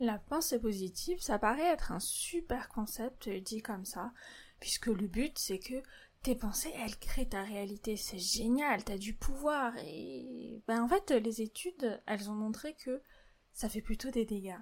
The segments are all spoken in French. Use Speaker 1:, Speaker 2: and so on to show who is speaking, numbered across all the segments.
Speaker 1: La pensée positive, ça paraît être un super concept dit comme ça, puisque le but c'est que tes pensées, elles créent ta réalité. C'est génial, t'as du pouvoir. Et ben en fait, les études, elles ont montré que ça fait plutôt des dégâts.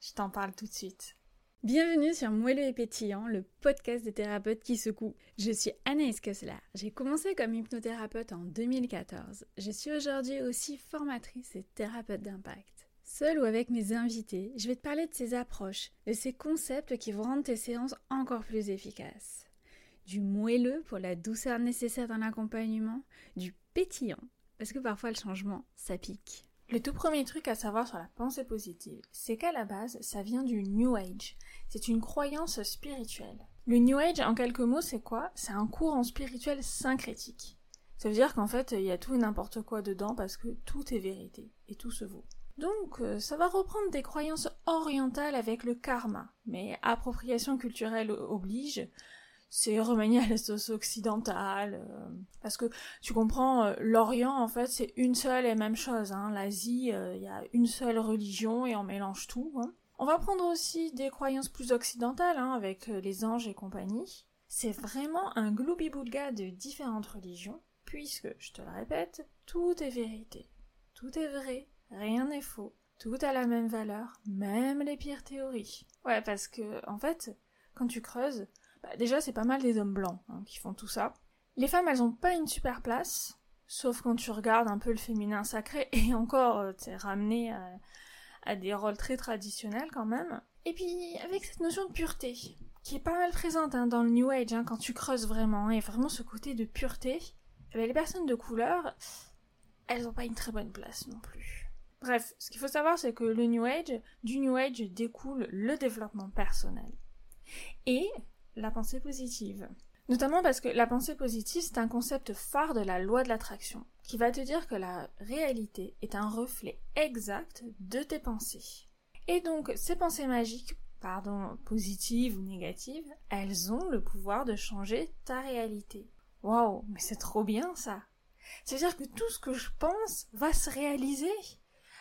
Speaker 1: Je t'en parle tout de suite.
Speaker 2: Bienvenue sur Moelleux et Pétillant, le podcast des thérapeutes qui secouent. Je suis Anaïs Kessler. J'ai commencé comme hypnothérapeute en 2014. Je suis aujourd'hui aussi formatrice et thérapeute d'impact. Seul ou avec mes invités, je vais te parler de ces approches, de ces concepts qui vont rendre tes séances encore plus efficaces. Du moelleux pour la douceur nécessaire dans l'accompagnement, du pétillant, parce que parfois le changement, ça pique.
Speaker 1: Le tout premier truc à savoir sur la pensée positive, c'est qu'à la base, ça vient du New Age. C'est une croyance spirituelle. Le New Age, en quelques mots, c'est quoi? C'est un courant spirituel syncrétique. Ça veut dire qu'en fait, il y a tout et n'importe quoi dedans parce que tout est vérité et tout se vaut. Donc, euh, ça va reprendre des croyances orientales avec le karma, mais appropriation culturelle oblige, c'est remanier à la sauce occidentale, euh, parce que tu comprends, euh, l'Orient en fait c'est une seule et même chose, hein. l'Asie il y a une seule religion et on mélange tout. Hein. On va prendre aussi des croyances plus occidentales, hein, avec les anges et compagnie. C'est vraiment un gloubi-boulga de différentes religions, puisque, je te le répète, tout est vérité, tout est vrai, Rien n'est faux. Tout a la même valeur, même les pires théories. Ouais, parce que, en fait, quand tu creuses, bah déjà c'est pas mal des hommes blancs hein, qui font tout ça. Les femmes, elles ont pas une super place, sauf quand tu regardes un peu le féminin sacré, et encore, euh, t'es ramené à, des rôles très traditionnels quand même. Et puis, avec cette notion de pureté, qui est pas mal présente hein, dans le New Age, hein, quand tu creuses vraiment, et vraiment ce côté de pureté, eh ben, les personnes de couleur, elles ont pas une très bonne place non plus. Bref, ce qu'il faut savoir, c'est que le New Age, du New Age découle le développement personnel et la pensée positive. Notamment parce que la pensée positive, c'est un concept phare de la loi de l'attraction, qui va te dire que la réalité est un reflet exact de tes pensées. Et donc, ces pensées magiques, pardon, positives ou négatives, elles ont le pouvoir de changer ta réalité. Waouh, mais c'est trop bien ça! C'est-à-dire que tout ce que je pense va se réaliser.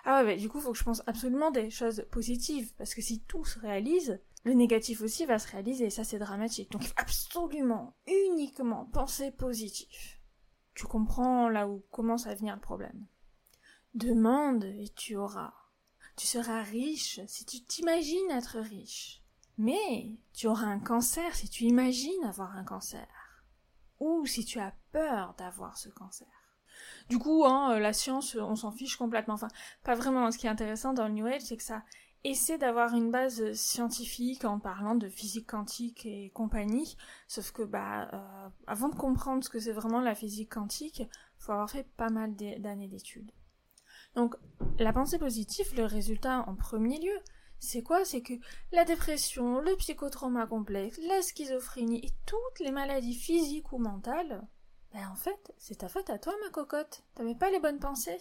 Speaker 1: Ah ouais, du coup, faut que je pense absolument des choses positives, parce que si tout se réalise, le négatif aussi va se réaliser, et ça c'est dramatique. Donc absolument, uniquement penser positif. Tu comprends là où commence à venir le problème. Demande et tu auras. Tu seras riche si tu t'imagines être riche. Mais tu auras un cancer si tu imagines avoir un cancer. Ou si tu as peur d'avoir ce cancer. Du coup, hein, euh, la science, on s'en fiche complètement. Enfin, pas vraiment. Ce qui est intéressant dans le New Age, c'est que ça essaie d'avoir une base scientifique en parlant de physique quantique et compagnie. Sauf que, bah, euh, avant de comprendre ce que c'est vraiment la physique quantique, faut avoir fait pas mal d'années d'études. Donc, la pensée positive, le résultat en premier lieu, c'est quoi? C'est que la dépression, le psychotrauma complexe, la schizophrénie et toutes les maladies physiques ou mentales ben en fait, c'est ta faute à toi, ma cocotte. T'avais pas les bonnes pensées.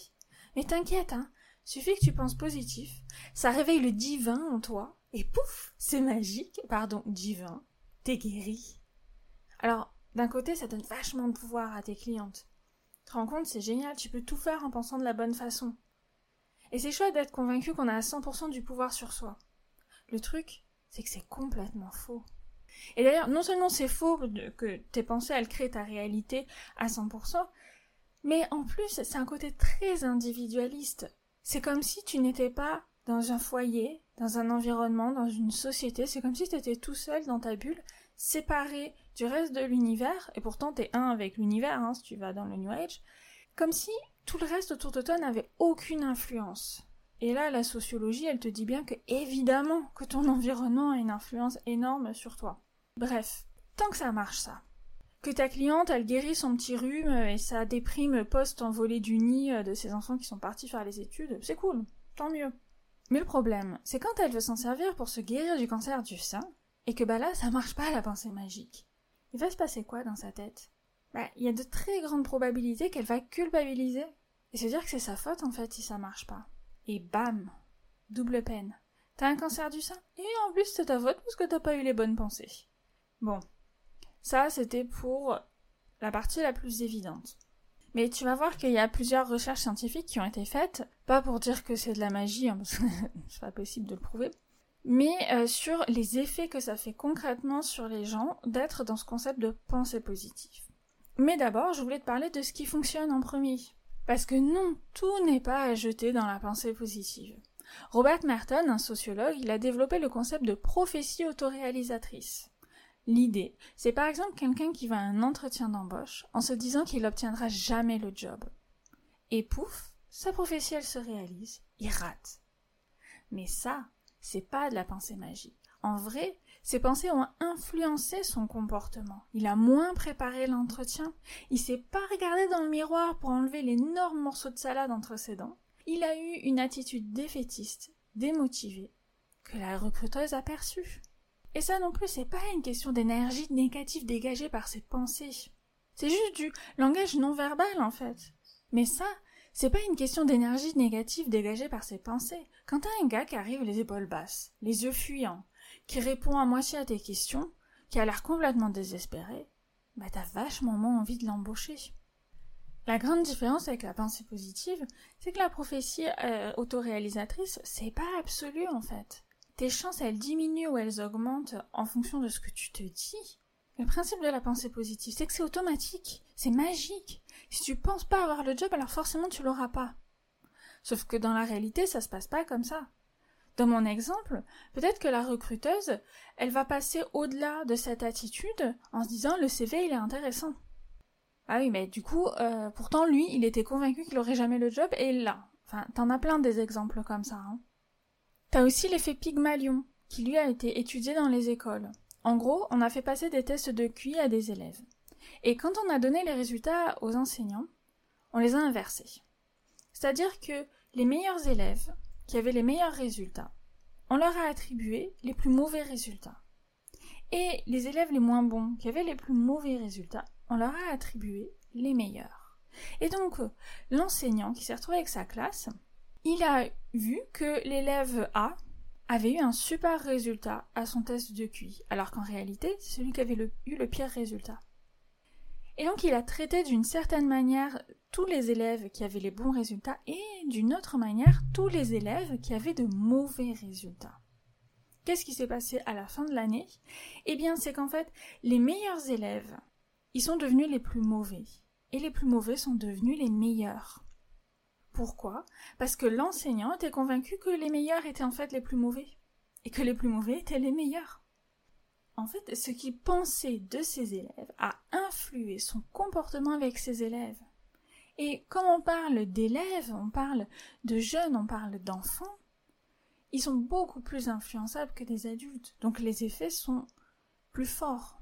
Speaker 1: Mais t'inquiète, hein. Suffit que tu penses positif, ça réveille le divin en toi, et pouf, c'est magique, pardon, divin, t'es guéri. Alors, d'un côté, ça donne vachement de pouvoir à tes clientes. Tu te rends compte, c'est génial, tu peux tout faire en pensant de la bonne façon. Et c'est chouette d'être convaincu qu'on a à 100% du pouvoir sur soi. Le truc, c'est que c'est complètement faux. Et d'ailleurs, non seulement c'est faux que tes pensées, elles créent ta réalité à 100%, mais en plus, c'est un côté très individualiste. C'est comme si tu n'étais pas dans un foyer, dans un environnement, dans une société, c'est comme si tu étais tout seul dans ta bulle, séparé du reste de l'univers, et pourtant t'es un avec l'univers, hein, si tu vas dans le New Age, comme si tout le reste autour de toi n'avait aucune influence. Et là, la sociologie, elle te dit bien que évidemment que ton environnement a une influence énorme sur toi. Bref, tant que ça marche ça. Que ta cliente, elle guérit son petit rhume et sa déprime post-envolée du nid euh, de ses enfants qui sont partis faire les études, c'est cool, tant mieux. Mais le problème, c'est quand elle veut s'en servir pour se guérir du cancer du sein, et que bah là, ça marche pas la pensée magique. Il va se passer quoi dans sa tête? Bah, il y a de très grandes probabilités qu'elle va culpabiliser, et se dire que c'est sa faute en fait si ça marche pas. Et bam Double peine. T'as un cancer du sein, et en plus c'est ta faute parce que t'as pas eu les bonnes pensées. Bon, ça c'était pour la partie la plus évidente. Mais tu vas voir qu'il y a plusieurs recherches scientifiques qui ont été faites, pas pour dire que c'est de la magie, hein, parce que c'est pas possible de le prouver, mais euh, sur les effets que ça fait concrètement sur les gens d'être dans ce concept de pensée positive. Mais d'abord, je voulais te parler de ce qui fonctionne en premier. Parce que non, tout n'est pas à jeter dans la pensée positive. Robert Merton, un sociologue, il a développé le concept de prophétie autoréalisatrice. L'idée, c'est par exemple quelqu'un qui va à un entretien d'embauche en se disant qu'il n'obtiendra jamais le job. Et pouf, sa prophétie elle se réalise, il rate. Mais ça, c'est pas de la pensée magique. En vrai, ses pensées ont influencé son comportement. Il a moins préparé l'entretien. Il s'est pas regardé dans le miroir pour enlever l'énorme morceau de salade entre ses dents. Il a eu une attitude défaitiste, démotivée, que la recruteuse a perçue. Et ça non plus, c'est pas une question d'énergie négative dégagée par ses pensées. C'est juste du langage non verbal, en fait. Mais ça, c'est pas une question d'énergie négative dégagée par ses pensées. Quand t'as un gars qui arrive les épaules basses, les yeux fuyants, qui répond à moitié à tes questions, qui a l'air complètement désespéré, bah t'as vachement moins envie de l'embaucher. La grande différence avec la pensée positive, c'est que la prophétie euh, autoréalisatrice, c'est pas absolu en fait. Tes chances, elles diminuent ou elles augmentent en fonction de ce que tu te dis. Le principe de la pensée positive, c'est que c'est automatique, c'est magique. Si tu penses pas avoir le job, alors forcément tu l'auras pas. Sauf que dans la réalité, ça se passe pas comme ça. Dans mon exemple, peut-être que la recruteuse, elle va passer au-delà de cette attitude en se disant le CV il est intéressant. Ah oui, mais du coup, euh, pourtant lui, il était convaincu qu'il aurait jamais le job et là. Enfin, t'en as plein des exemples comme ça. Hein. T'as aussi l'effet Pygmalion, qui lui a été étudié dans les écoles. En gros, on a fait passer des tests de QI à des élèves. Et quand on a donné les résultats aux enseignants, on les a inversés. C'est-à-dire que les meilleurs élèves qui avaient les meilleurs résultats, on leur a attribué les plus mauvais résultats. Et les élèves les moins bons, qui avaient les plus mauvais résultats, on leur a attribué les meilleurs. Et donc, l'enseignant qui s'est retrouvé avec sa classe, il a vu que l'élève A avait eu un super résultat à son test de QI, alors qu'en réalité, c'est celui qui avait eu le pire résultat. Et donc il a traité d'une certaine manière tous les élèves qui avaient les bons résultats et d'une autre manière tous les élèves qui avaient de mauvais résultats. Qu'est-ce qui s'est passé à la fin de l'année? Eh bien, c'est qu'en fait, les meilleurs élèves, ils sont devenus les plus mauvais. Et les plus mauvais sont devenus les meilleurs. Pourquoi? Parce que l'enseignant était convaincu que les meilleurs étaient en fait les plus mauvais. Et que les plus mauvais étaient les meilleurs. En fait, ce qu'il pensait de ses élèves a influé son comportement avec ses élèves. Et quand on parle d'élèves, on parle de jeunes, on parle d'enfants, ils sont beaucoup plus influençables que des adultes. Donc les effets sont plus forts.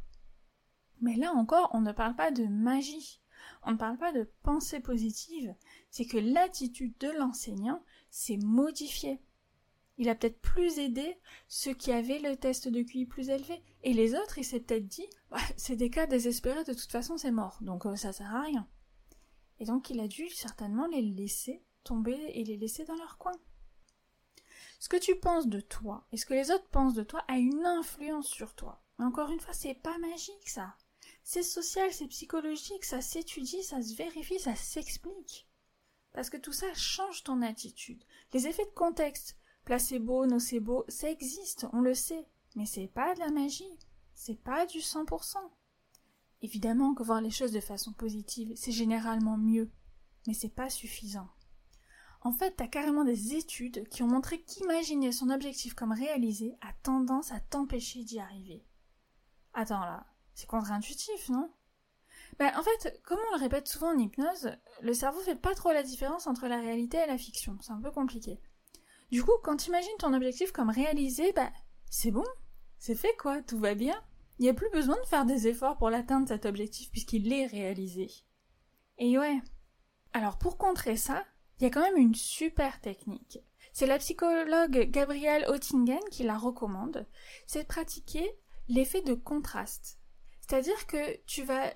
Speaker 1: Mais là encore, on ne parle pas de magie. On ne parle pas de pensée positive. C'est que l'attitude de l'enseignant s'est modifiée. Il a peut-être plus aidé ceux qui avaient le test de QI plus élevé. Et les autres, il s'est peut-être dit, c'est des cas désespérés, de toute façon c'est mort, donc euh, ça sert à rien. Et donc il a dû certainement les laisser tomber et les laisser dans leur coin. Ce que tu penses de toi et ce que les autres pensent de toi a une influence sur toi. Encore une fois, c'est pas magique ça. C'est social, c'est psychologique, ça s'étudie, ça se vérifie, ça s'explique. Parce que tout ça change ton attitude. Les effets de contexte, placebo, nocebo, ça existe, on le sait. Mais c'est pas de la magie. C'est pas du 100%. Évidemment que voir les choses de façon positive, c'est généralement mieux. Mais c'est pas suffisant. En fait, t'as carrément des études qui ont montré qu'imaginer son objectif comme réalisé a tendance à t'empêcher d'y arriver. Attends là, c'est contre-intuitif, non? Ben, en fait, comme on le répète souvent en hypnose, le cerveau fait pas trop la différence entre la réalité et la fiction. C'est un peu compliqué. Du coup, quand tu imagines ton objectif comme réalisé, bah, c'est bon, c'est fait quoi, tout va bien. Il n'y a plus besoin de faire des efforts pour l'atteindre cet objectif puisqu'il est réalisé. Et ouais. Alors pour contrer ça, il y a quand même une super technique. C'est la psychologue Gabrielle Oettingen qui la recommande. C'est de pratiquer l'effet de contraste. C'est-à-dire que tu vas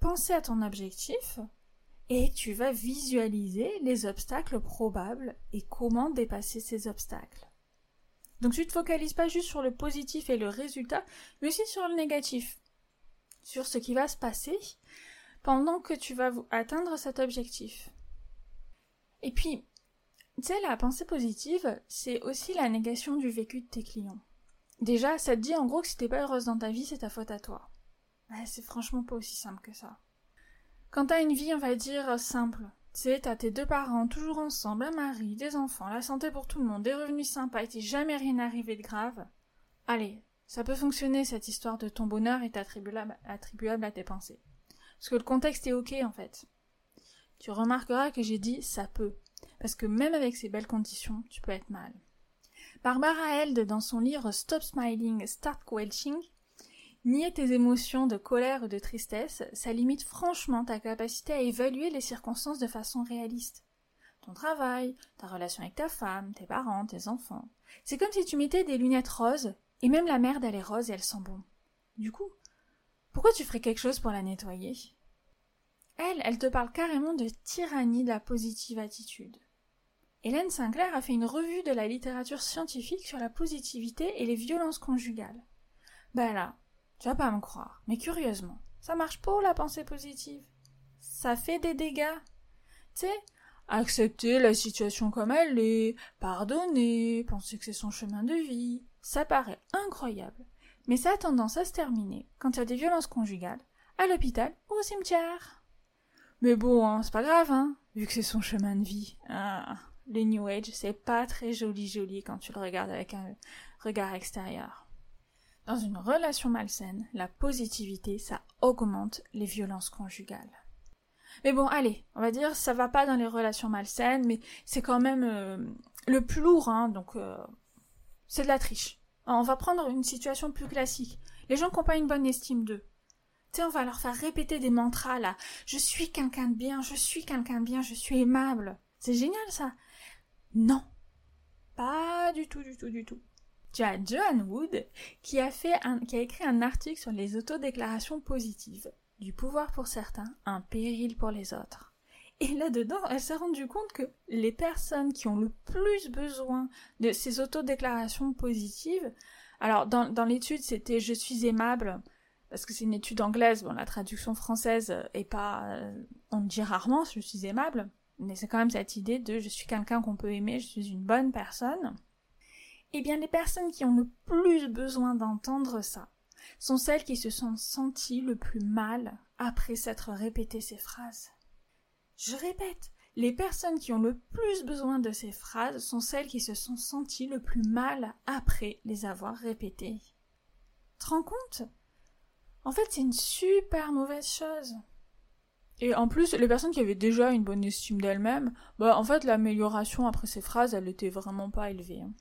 Speaker 1: penser à ton objectif et tu vas visualiser les obstacles probables et comment dépasser ces obstacles. Donc tu ne te focalises pas juste sur le positif et le résultat, mais aussi sur le négatif, sur ce qui va se passer pendant que tu vas atteindre cet objectif. Et puis, Tu sais, la pensée positive, c'est aussi la négation du vécu de tes clients. Déjà, ça te dit en gros que si t'es pas heureuse dans ta vie, c'est ta faute à toi. C'est franchement pas aussi simple que ça. Quand t'as une vie, on va dire, simple, tu sais, t'as tes deux parents toujours ensemble, un mari, des enfants, la santé pour tout le monde, des revenus sympas et t'es jamais rien arrivé de grave. Allez, ça peut fonctionner cette histoire de ton bonheur est attribuable, à tes pensées. Parce que le contexte est ok en fait. Tu remarqueras que j'ai dit ça peut. Parce que même avec ces belles conditions, tu peux être mal. Barbara Held, dans son livre Stop Smiling, Start Quelching, Nier tes émotions de colère ou de tristesse, ça limite franchement ta capacité à évaluer les circonstances de façon réaliste. Ton travail, ta relation avec ta femme, tes parents, tes enfants. C'est comme si tu mettais des lunettes roses, et même la merde elle est rose et elle sent bon. Du coup, pourquoi tu ferais quelque chose pour la nettoyer? Elle, elle te parle carrément de tyrannie de la positive attitude. Hélène Sinclair a fait une revue de la littérature scientifique sur la positivité et les violences conjugales. Ben là, tu vas pas me croire, mais curieusement, ça marche pour la pensée positive. Ça fait des dégâts. Tu sais, accepter la situation comme elle est, pardonner, penser que c'est son chemin de vie, ça paraît incroyable. Mais ça a tendance à se terminer quand il y a des violences conjugales, à l'hôpital ou au cimetière. Mais bon, hein, c'est pas grave, hein, vu que c'est son chemin de vie. Ah, les New Age, c'est pas très joli joli quand tu le regardes avec un regard extérieur. Dans une relation malsaine, la positivité, ça augmente les violences conjugales. Mais bon, allez, on va dire, ça va pas dans les relations malsaines, mais c'est quand même euh, le plus lourd, hein, donc euh, c'est de la triche. On va prendre une situation plus classique. Les gens qui n'ont pas une bonne estime d'eux. Tu sais, on va leur faire répéter des mantras là. Je suis quelqu'un de bien, je suis quelqu'un de bien, je suis aimable. C'est génial ça. Non. Pas du tout, du tout, du tout tu as Joan Wood qui a, écrit un article sur les autodéclarations positives. Du pouvoir pour certains, un péril pour les autres. Et là-dedans, elle s'est rendue compte que les personnes qui ont le plus besoin de ces autodéclarations positives, alors dans, dans l'étude c'était je suis aimable, parce que c'est une étude anglaise, bon la traduction française est pas, euh, on dit rarement je suis aimable, mais c'est quand même cette idée de je suis quelqu'un qu'on peut aimer, je suis une bonne personne. Eh bien, les personnes qui ont le plus besoin d'entendre ça sont celles qui se sont senties le plus mal après s'être répété ces phrases. Je répète, les personnes qui ont le plus besoin de ces phrases sont celles qui se sont senties le plus mal après les avoir répétées. Te rends compte? En fait, c'est une super mauvaise chose. Et en plus, les personnes qui avaient déjà une bonne estime d'elles-mêmes, bah en fait l'amélioration après ces phrases, elle était vraiment pas élevée. Hein.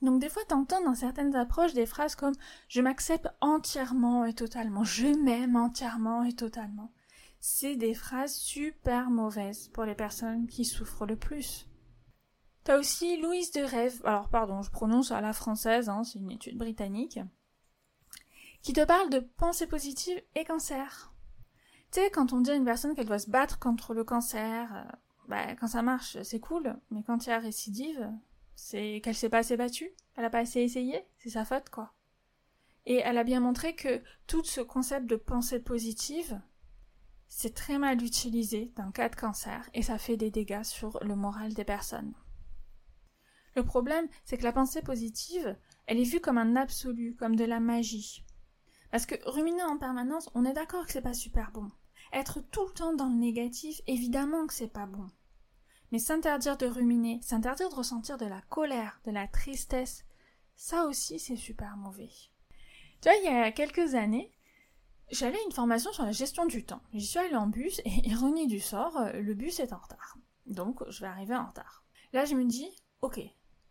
Speaker 1: Donc des fois, t'entends dans certaines approches des phrases comme je m'accepte entièrement et totalement, je m'aime entièrement et totalement. C'est des phrases super mauvaises pour les personnes qui souffrent le plus. T'as aussi Louise de Rêve, alors pardon, je prononce à la française, hein, c'est une étude britannique, qui te parle de pensée positive et cancer. Tu sais, quand on dit à une personne qu'elle doit se battre contre le cancer, euh, bah, quand ça marche, c'est cool, mais quand il y a récidive, c'est qu'elle s'est pas assez battue, elle a pas assez essayé, c'est sa faute quoi. Et elle a bien montré que tout ce concept de pensée positive, c'est très mal utilisé dans le cas de cancer et ça fait des dégâts sur le moral des personnes. Le problème, c'est que la pensée positive, elle est vue comme un absolu, comme de la magie. Parce que ruminer en permanence, on est d'accord que c'est pas super bon. Être tout le temps dans le négatif, évidemment que c'est pas bon. Mais s'interdire de ruminer, s'interdire de ressentir de la colère, de la tristesse, ça aussi c'est super mauvais. Tu vois, il y a quelques années, j'allais une formation sur la gestion du temps. J'y suis allée en bus et ironie du sort, euh, le bus est en retard. Donc je vais arriver en retard. Là je me dis, ok,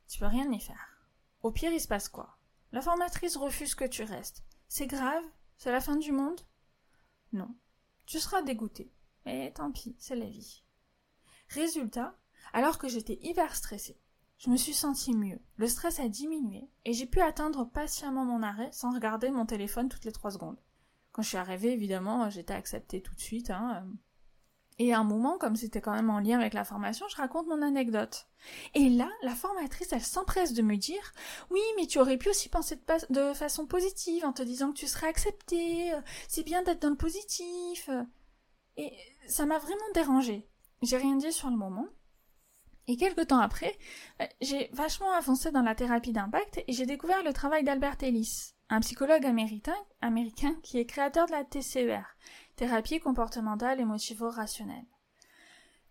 Speaker 1: tu peux rien y faire. Au pire il se passe quoi? La formatrice refuse que tu restes. C'est grave? C'est la fin du monde? Non. Tu seras dégoûté. Mais tant pis, c'est la vie. Résultat, alors que j'étais hyper stressée, je me suis sentie mieux. Le stress a diminué et j'ai pu attendre patiemment mon arrêt sans regarder mon téléphone toutes les trois secondes. Quand je suis arrivée, évidemment, j'étais acceptée tout de suite. Hein. Et à un moment, comme c'était quand même en lien avec la formation, je raconte mon anecdote. Et là, la formatrice, elle s'empresse de me dire Oui, mais tu aurais pu aussi penser de, de façon positive en te disant que tu serais acceptée. C'est bien d'être dans le positif. Et ça m'a vraiment dérangée. J'ai rien dit sur le moment. Et quelques temps après, euh, j'ai vachement avancé dans la thérapie d'impact et j'ai découvert le travail d'Albert Ellis, un psychologue américain, qui est créateur de la TCER, thérapie comportementale émotivo-rationnelle.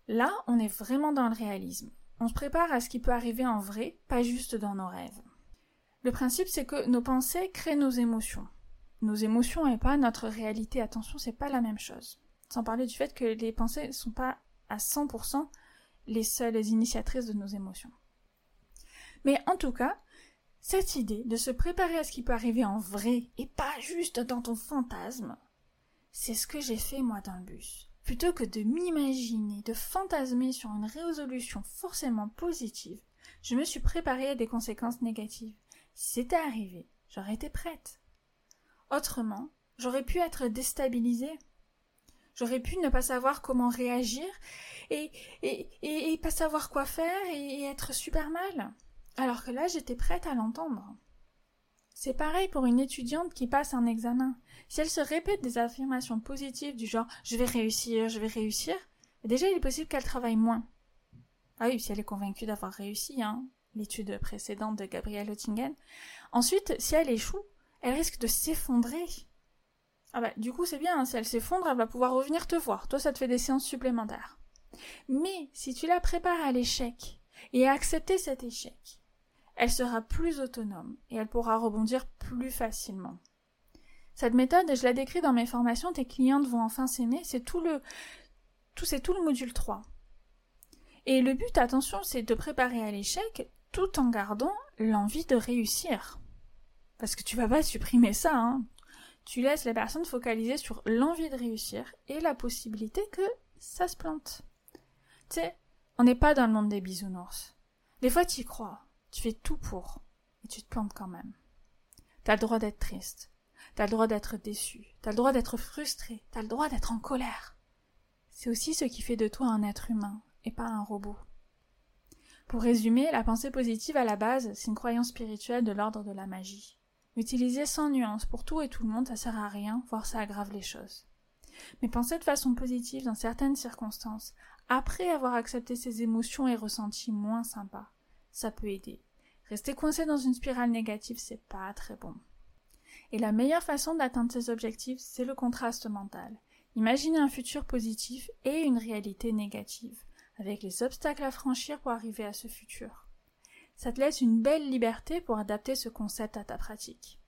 Speaker 1: Là, on est vraiment dans le réalisme. On se prépare à ce qui peut arriver en vrai, pas juste dans nos rêves. Le principe, c'est que nos pensées créent nos émotions. Nos émotions et pas notre réalité. Attention, c'est pas la même chose. Sans parler du fait que les pensées ne sont pas à 100% les seules initiatrices de nos émotions. Mais en tout cas, cette idée de se préparer à ce qui peut arriver en vrai et pas juste dans ton fantasme, c'est ce que j'ai fait moi dans le bus. Plutôt que de m'imaginer, de fantasmer sur une résolution forcément positive, je me suis préparée à des conséquences négatives. Si c'était arrivé, j'aurais été prête. Autrement, j'aurais pu être déstabilisée. J'aurais pu ne pas savoir comment réagir et, et, pas savoir quoi faire et, être super mal. Alors que là, j'étais prête à l'entendre. C'est pareil pour une étudiante qui passe un examen. Si elle se répète des affirmations positives du genre je vais réussir, je vais réussir, déjà il est possible qu'elle travaille moins. Ah oui, si elle est convaincue d'avoir réussi, hein, l'étude précédente de Gabrielle Oettingen. Ensuite, si elle échoue, elle risque de s'effondrer. Ah bah, du coup, c'est bien, hein, si elle s'effondre, elle va pouvoir revenir te voir. Toi, ça te fait des séances supplémentaires. Mais si tu la prépares à l'échec et à accepter cet échec, elle sera plus autonome et elle pourra rebondir plus facilement. Cette méthode, je la décris dans mes formations, tes clientes vont enfin s'aimer, c'est tout le, tout, c'est tout le module 3. Et le but, attention, c'est de préparer à l'échec tout en gardant l'envie de réussir. Parce que tu vas pas supprimer ça, hein. Tu laisses les personnes focaliser sur l'envie de réussir et la possibilité que ça se plante. Tu sais, on n'est pas dans le monde des bisounours. Des fois, tu y crois. Tu fais tout pour. Et tu te plantes quand même. T'as le droit d'être triste. T'as le droit d'être déçu. T'as le droit d'être frustré. T'as le droit d'être en colère. C'est aussi ce qui fait de toi un être humain et pas un robot. Pour résumer, la pensée positive à la base, c'est une croyance spirituelle de l'ordre de la magie. Utiliser sans nuance pour tout et tout le monde, ça sert à rien, voire ça aggrave les choses. Mais penser de façon positive dans certaines circonstances, après avoir accepté ses émotions et ressentis moins sympas, ça peut aider. Rester coincé dans une spirale négative, c'est pas très bon. Et la meilleure façon d'atteindre ses objectifs, c'est le contraste mental. Imaginez un futur positif et une réalité négative avec les obstacles à franchir pour arriver à ce futur. Ça te laisse une belle liberté pour adapter ce concept à ta pratique.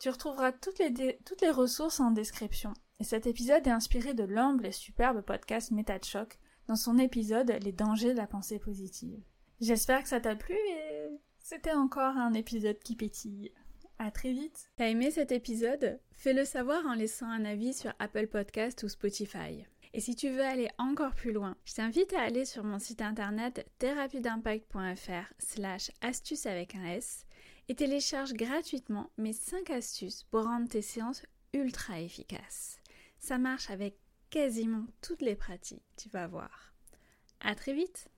Speaker 1: Tu retrouveras toutes les, ressources en description. Et cet épisode est inspiré de l'humble et superbe podcast Méta Choc dans son épisode Les dangers de la pensée positive. J'espère que ça t'a plu et c'était encore un épisode qui pétille. À très vite.
Speaker 2: T'as aimé cet épisode? Fais-le savoir en laissant un avis sur Apple Podcast ou Spotify. Et si tu veux aller encore plus loin, je t'invite à aller sur mon site internet thérapie-d'impact.fr slash astuces avec un S et télécharge gratuitement mes 5 astuces pour rendre tes séances ultra efficaces. Ça marche avec quasiment toutes les pratiques, tu vas voir. À très vite